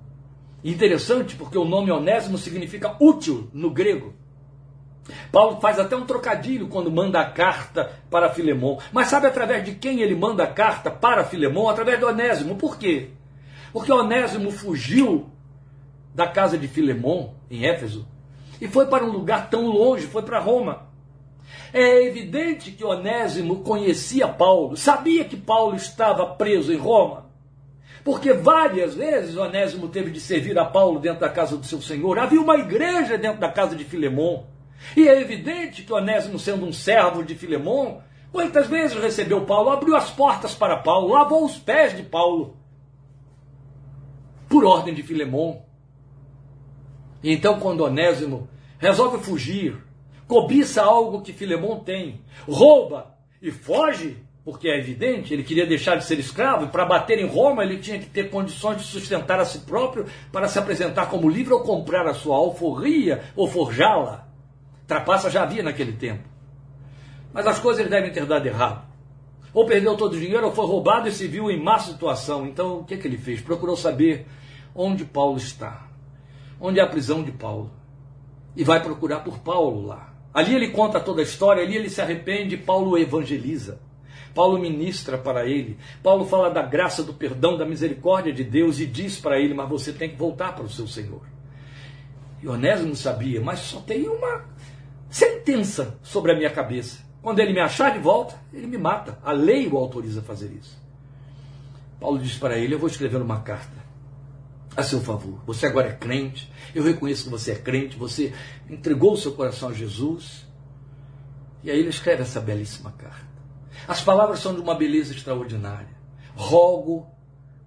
Interessante porque o nome Onésimo significa útil no grego. Paulo faz até um trocadilho quando manda a carta para Filemão. Mas sabe através de quem ele manda a carta para Filemão? Através de Onésimo. Por quê? Porque Onésimo fugiu da casa de Filemão, em Éfeso, e foi para um lugar tão longe, foi para Roma. É evidente que Onésimo conhecia Paulo, sabia que Paulo estava preso em Roma, porque várias vezes Onésimo teve de servir a Paulo dentro da casa do seu senhor. Havia uma igreja dentro da casa de Filemão. E é evidente que Onésimo, sendo um servo de Filemão, muitas vezes recebeu Paulo, abriu as portas para Paulo, lavou os pés de Paulo, por ordem de Filemão. E então, quando Onésimo resolve fugir, cobiça algo que Filemão tem, rouba e foge, porque é evidente, ele queria deixar de ser escravo, e para bater em Roma ele tinha que ter condições de sustentar a si próprio para se apresentar como livre ou comprar a sua alforria ou forjá-la. Trapaça já havia naquele tempo. Mas as coisas devem ter dado errado. Ou perdeu todo o dinheiro, ou foi roubado e se viu em má situação. Então, o que, é que ele fez? Procurou saber onde Paulo está. Onde é a prisão de Paulo. E vai procurar por Paulo lá. Ali ele conta toda a história, ali ele se arrepende, Paulo evangeliza. Paulo ministra para ele. Paulo fala da graça, do perdão, da misericórdia de Deus e diz para ele: Mas você tem que voltar para o seu Senhor. E Onésimo sabia, mas só tem uma sentença sobre a minha cabeça. Quando ele me achar de volta, ele me mata. A lei o autoriza a fazer isso. Paulo diz para ele: Eu vou escrever uma carta a seu favor. Você agora é crente, eu reconheço que você é crente, você entregou o seu coração a Jesus. E aí ele escreve essa belíssima carta. As palavras são de uma beleza extraordinária. Rogo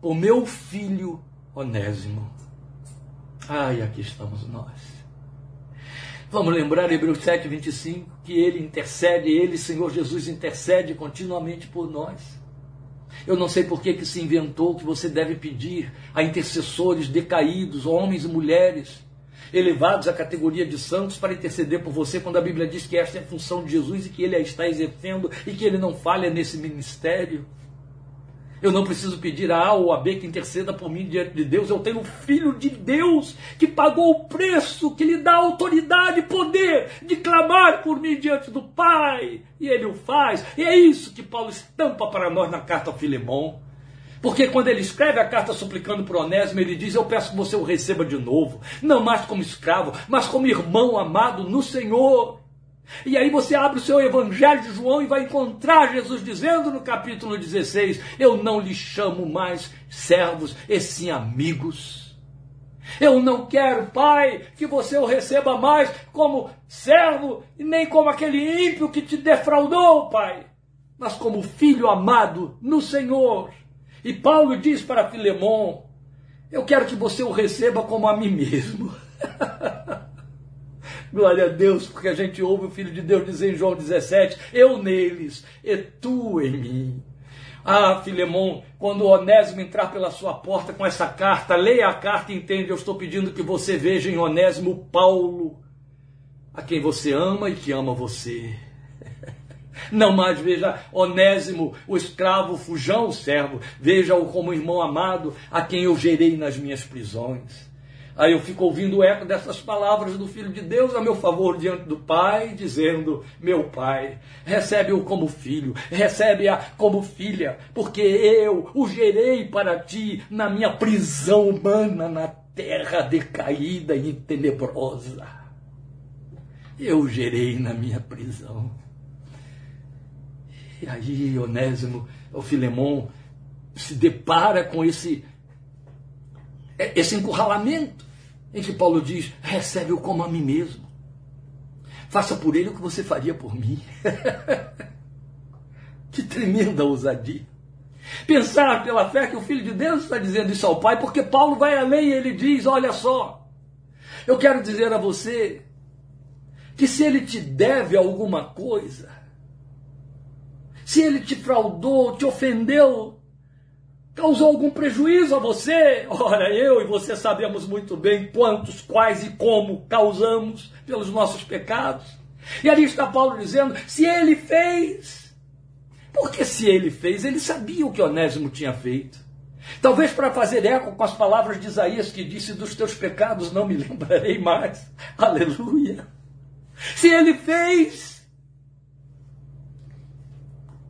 o meu filho Onésimo. Ai, aqui estamos nós. Vamos lembrar Hebreus 7, 25, que ele intercede, ele, Senhor Jesus, intercede continuamente por nós. Eu não sei por que, que se inventou que você deve pedir a intercessores decaídos, homens e mulheres, elevados à categoria de santos para interceder por você, quando a Bíblia diz que esta é a função de Jesus e que ele a está exercendo e que ele não falha nesse ministério. Eu não preciso pedir a A ou a B que interceda por mim diante de Deus. Eu tenho o Filho de Deus que pagou o preço, que lhe dá autoridade e poder de clamar por mim diante do Pai. E ele o faz. E é isso que Paulo estampa para nós na carta ao Filemão. Porque quando ele escreve a carta suplicando por Onésimo, ele diz: Eu peço que você o receba de novo, não mais como escravo, mas como irmão amado no Senhor. E aí você abre o seu Evangelho de João e vai encontrar Jesus dizendo no capítulo 16: Eu não lhe chamo mais servos, e sim amigos. Eu não quero, Pai, que você o receba mais como servo e nem como aquele ímpio que te defraudou, Pai, mas como filho amado no Senhor. E Paulo diz para Filemão: Eu quero que você o receba como a mim mesmo. Glória a Deus, porque a gente ouve o Filho de Deus dizer em João 17: Eu neles e tu em mim. Ah, Filemão, quando o Onésimo entrar pela sua porta com essa carta, leia a carta e entende. Eu estou pedindo que você veja em Onésimo Paulo, a quem você ama e que ama você. Não mais veja Onésimo, o escravo, fujão, o servo. Veja-o como irmão amado, a quem eu gerei nas minhas prisões. Aí eu fico ouvindo o eco dessas palavras do Filho de Deus a meu favor diante do Pai, dizendo: Meu Pai, recebe-o como filho, recebe-a como filha, porque eu o gerei para ti na minha prisão humana, na terra decaída e tenebrosa. Eu gerei na minha prisão. E aí, Onésimo, o Filemon, se depara com esse, esse encurralamento em que Paulo diz: recebe-o como a mim mesmo. Faça por ele o que você faria por mim. que tremenda ousadia. Pensar pela fé que o Filho de Deus está dizendo isso ao Pai, porque Paulo vai além e ele diz: Olha só, eu quero dizer a você que se ele te deve alguma coisa, se ele te fraudou, te ofendeu, causou algum prejuízo a você? Ora, eu e você sabemos muito bem quantos, quais e como causamos pelos nossos pecados. E ali está Paulo dizendo: se ele fez, porque se ele fez, ele sabia o que Onésimo tinha feito. Talvez para fazer eco com as palavras de Isaías que disse: Dos teus pecados não me lembrarei mais. Aleluia. Se ele fez,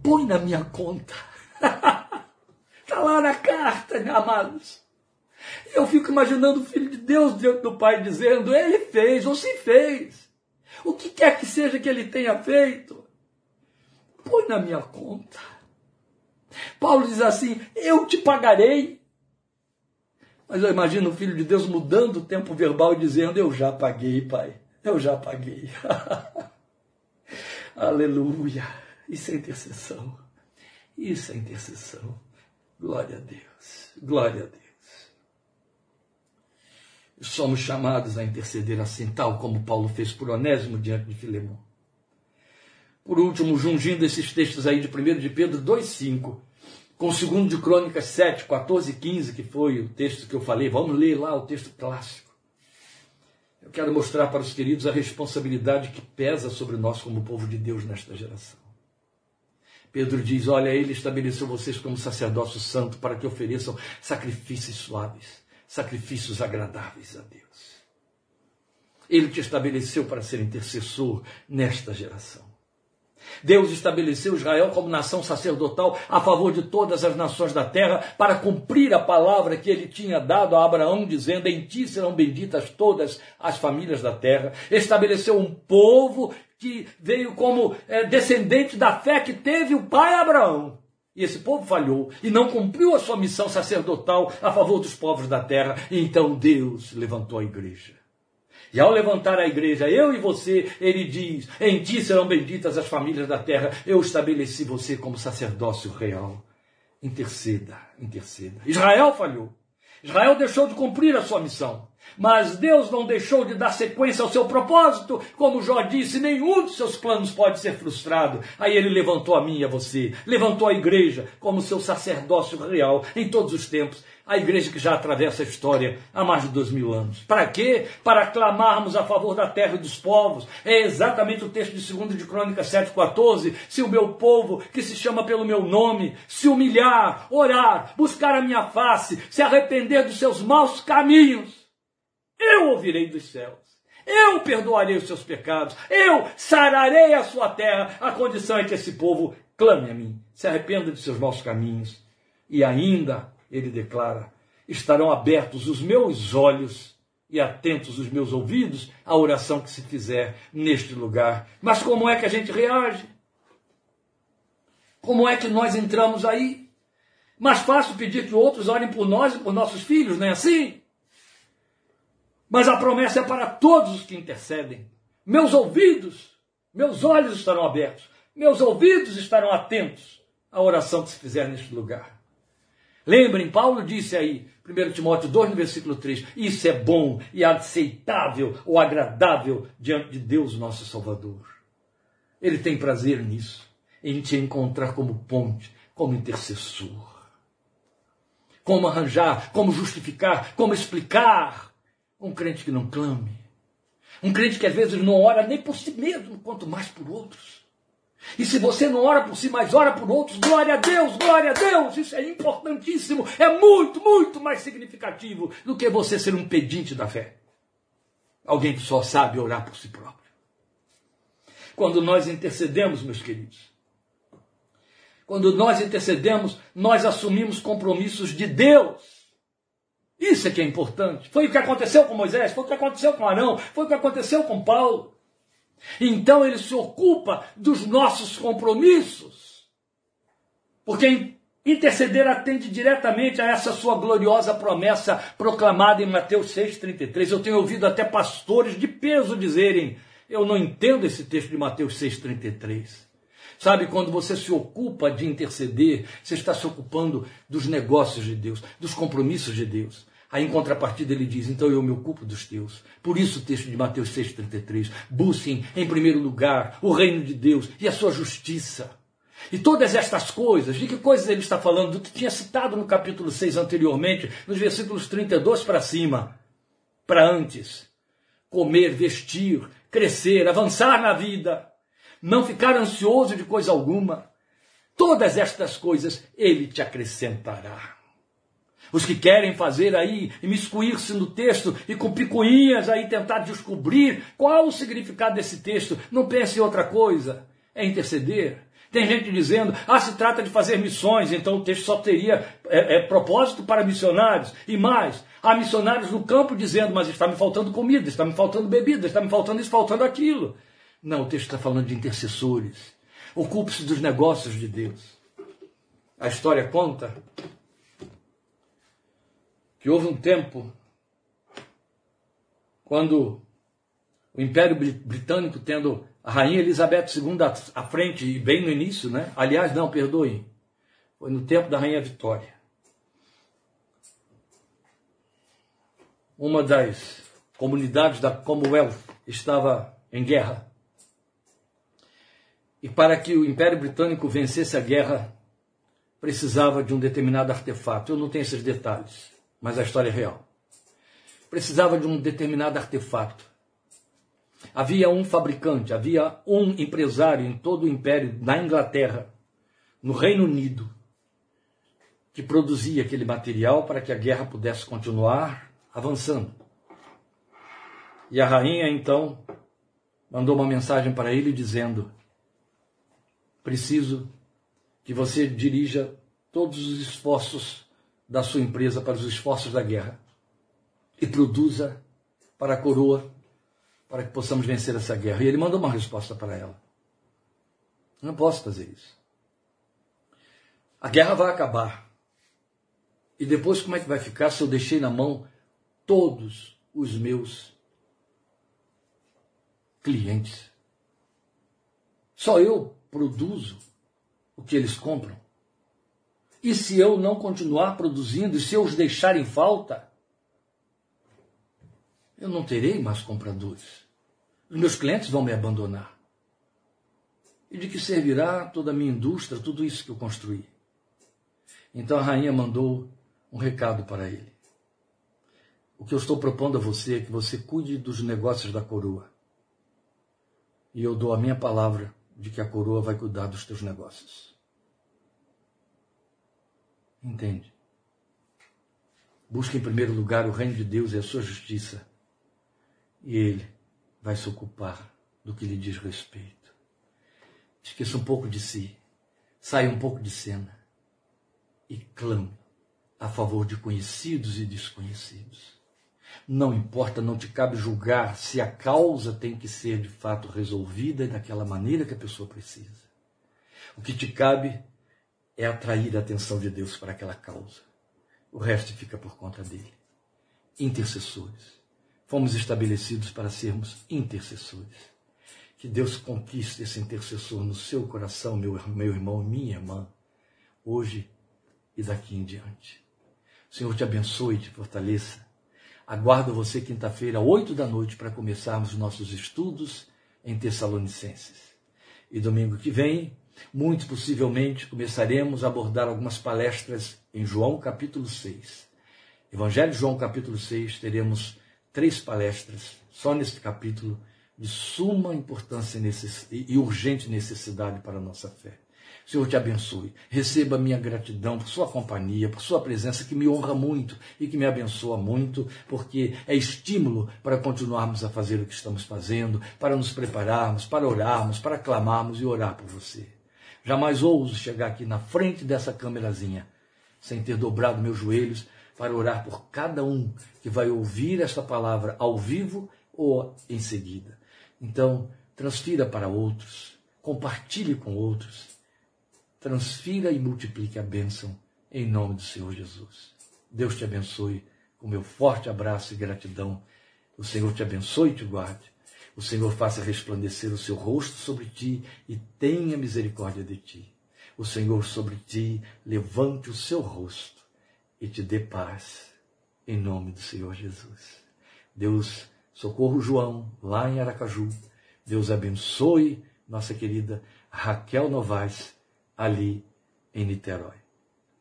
põe na minha conta. Está lá na carta, amados. Eu fico imaginando o Filho de Deus diante do Pai dizendo: Ele fez ou se fez. O que quer que seja que ele tenha feito, põe na minha conta. Paulo diz assim: Eu te pagarei. Mas eu imagino o Filho de Deus mudando o tempo verbal e dizendo: Eu já paguei, Pai. Eu já paguei. Aleluia. Isso é intercessão. Isso é intercessão. Glória a Deus. Glória a Deus. Somos chamados a interceder assim, tal como Paulo fez por Onésimo diante de Filemão. Por último, jungindo esses textos aí de 1 de Pedro 2,5, com o 2 de Crônicas 7, 14 e 15, que foi o texto que eu falei, vamos ler lá o texto clássico. Eu quero mostrar para os queridos a responsabilidade que pesa sobre nós como povo de Deus nesta geração. Pedro diz: Olha, ele estabeleceu vocês como sacerdócio santo para que ofereçam sacrifícios suaves, sacrifícios agradáveis a Deus. Ele te estabeleceu para ser intercessor nesta geração. Deus estabeleceu Israel como nação sacerdotal a favor de todas as nações da terra para cumprir a palavra que ele tinha dado a Abraão, dizendo: Em ti serão benditas todas as famílias da terra. Estabeleceu um povo que veio como é, descendente da fé que teve o pai Abraão. E esse povo falhou e não cumpriu a sua missão sacerdotal a favor dos povos da terra. E então Deus levantou a igreja. E ao levantar a igreja, eu e você, ele diz: Em ti serão benditas as famílias da terra. Eu estabeleci você como sacerdócio real. Interceda, interceda. Israel falhou. Israel deixou de cumprir a sua missão. Mas Deus não deixou de dar sequência ao seu propósito. Como Jó disse, nenhum dos seus planos pode ser frustrado. Aí ele levantou a mim e a você, levantou a igreja como seu sacerdócio real em todos os tempos. A igreja que já atravessa a história há mais de dois mil anos. Para quê? Para clamarmos a favor da terra e dos povos. É exatamente o texto de 2 de Crônicas 7,14. Se o meu povo, que se chama pelo meu nome, se humilhar, orar, buscar a minha face, se arrepender dos seus maus caminhos, eu ouvirei dos céus. Eu perdoarei os seus pecados. Eu sararei a sua terra. A condição é que esse povo clame a mim, se arrependa de seus maus caminhos. E ainda, ele declara, estarão abertos os meus olhos e atentos os meus ouvidos à oração que se fizer neste lugar. Mas como é que a gente reage? Como é que nós entramos aí? Mais fácil pedir que outros orem por nós e por nossos filhos, não é assim? Mas a promessa é para todos os que intercedem. Meus ouvidos, meus olhos estarão abertos, meus ouvidos estarão atentos à oração que se fizer neste lugar. Lembrem, Paulo disse aí, 1 Timóteo 2, no versículo 3, isso é bom e aceitável ou agradável diante de Deus, nosso Salvador. Ele tem prazer nisso, em te encontrar como ponte, como intercessor. Como arranjar, como justificar, como explicar um crente que não clame. Um crente que às vezes não ora nem por si mesmo, quanto mais por outros. E se você não ora por si, mas ora por outros, glória a Deus, glória a Deus, isso é importantíssimo, é muito, muito mais significativo do que você ser um pedinte da fé. Alguém que só sabe orar por si próprio. Quando nós intercedemos, meus queridos, quando nós intercedemos, nós assumimos compromissos de Deus. Isso é que é importante. Foi o que aconteceu com Moisés, foi o que aconteceu com Arão, foi o que aconteceu com Paulo. Então ele se ocupa dos nossos compromissos. Porque interceder atende diretamente a essa sua gloriosa promessa proclamada em Mateus 6,33. Eu tenho ouvido até pastores de peso dizerem: Eu não entendo esse texto de Mateus 6,33. Sabe, quando você se ocupa de interceder, você está se ocupando dos negócios de Deus, dos compromissos de Deus. Aí, em contrapartida, ele diz: Então eu me ocupo dos teus. Por isso, o texto de Mateus 6,33: Busquem, em primeiro lugar, o reino de Deus e a sua justiça. E todas estas coisas, de que coisas ele está falando? Do que tinha citado no capítulo 6 anteriormente, nos versículos 32 para cima. Para antes. Comer, vestir, crescer, avançar na vida. Não ficar ansioso de coisa alguma. Todas estas coisas ele te acrescentará. Os que querem fazer aí, imiscuir-se no texto e com picuinhas aí tentar descobrir qual o significado desse texto, não pense em outra coisa. É interceder. Tem gente dizendo, ah, se trata de fazer missões, então o texto só teria é, é, propósito para missionários. E mais, há missionários no campo dizendo, mas está me faltando comida, está me faltando bebida, está me faltando isso, faltando aquilo. Não, o texto está falando de intercessores. Ocupe-se dos negócios de Deus. A história conta que houve um tempo quando o Império Britânico, tendo a Rainha Elizabeth II à frente, e bem no início, né? Aliás, não, perdoe, foi no tempo da Rainha Vitória. Uma das comunidades da Commonwealth estava em guerra. E para que o Império Britânico vencesse a guerra, precisava de um determinado artefato. Eu não tenho esses detalhes mas a história é real. Precisava de um determinado artefato. Havia um fabricante, havia um empresário em todo o império, na Inglaterra, no Reino Unido, que produzia aquele material para que a guerra pudesse continuar avançando. E a rainha então mandou uma mensagem para ele dizendo: Preciso que você dirija todos os esforços da sua empresa para os esforços da guerra e produza para a coroa para que possamos vencer essa guerra. E ele mandou uma resposta para ela. Não posso fazer isso. A guerra vai acabar. E depois como é que vai ficar se eu deixei na mão todos os meus clientes? Só eu produzo o que eles compram. E se eu não continuar produzindo, e se eu os deixar em falta, eu não terei mais compradores. Os meus clientes vão me abandonar. E de que servirá toda a minha indústria, tudo isso que eu construí? Então a rainha mandou um recado para ele. O que eu estou propondo a você é que você cuide dos negócios da coroa. E eu dou a minha palavra de que a coroa vai cuidar dos teus negócios. Entende? Busque em primeiro lugar o reino de Deus e a sua justiça. E Ele vai se ocupar do que lhe diz respeito. Esqueça um pouco de si. Saia um pouco de cena. E clame a favor de conhecidos e desconhecidos. Não importa, não te cabe julgar se a causa tem que ser de fato resolvida daquela maneira que a pessoa precisa. O que te cabe é atrair a atenção de Deus para aquela causa. O resto fica por conta dele. Intercessores. Fomos estabelecidos para sermos intercessores. Que Deus conquiste esse intercessor no seu coração, meu, meu irmão, minha irmã, hoje e daqui em diante. O Senhor te abençoe e te fortaleça. Aguardo você quinta-feira, oito da noite, para começarmos nossos estudos em Tessalonicenses. E domingo que vem, muito possivelmente, começaremos a abordar algumas palestras em João capítulo 6. Evangelho de João capítulo 6, teremos três palestras só neste capítulo de suma importância e urgente necessidade para a nossa fé. Senhor te abençoe. Receba minha gratidão por sua companhia, por sua presença, que me honra muito e que me abençoa muito, porque é estímulo para continuarmos a fazer o que estamos fazendo, para nos prepararmos, para orarmos, para clamarmos e orar por você. Jamais ouso chegar aqui na frente dessa câmerazinha sem ter dobrado meus joelhos para orar por cada um que vai ouvir esta palavra ao vivo ou em seguida. Então, transfira para outros, compartilhe com outros transfira e multiplique a bênção em nome do Senhor Jesus. Deus te abençoe com meu forte abraço e gratidão. O Senhor te abençoe e te guarde. O Senhor faça resplandecer o seu rosto sobre ti e tenha misericórdia de ti. O Senhor sobre ti levante o seu rosto e te dê paz, em nome do Senhor Jesus. Deus socorro João, lá em Aracaju. Deus abençoe nossa querida Raquel Novaes ali em Niterói.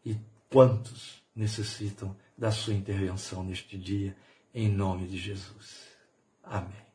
E quantos necessitam da sua intervenção neste dia, em nome de Jesus. Amém.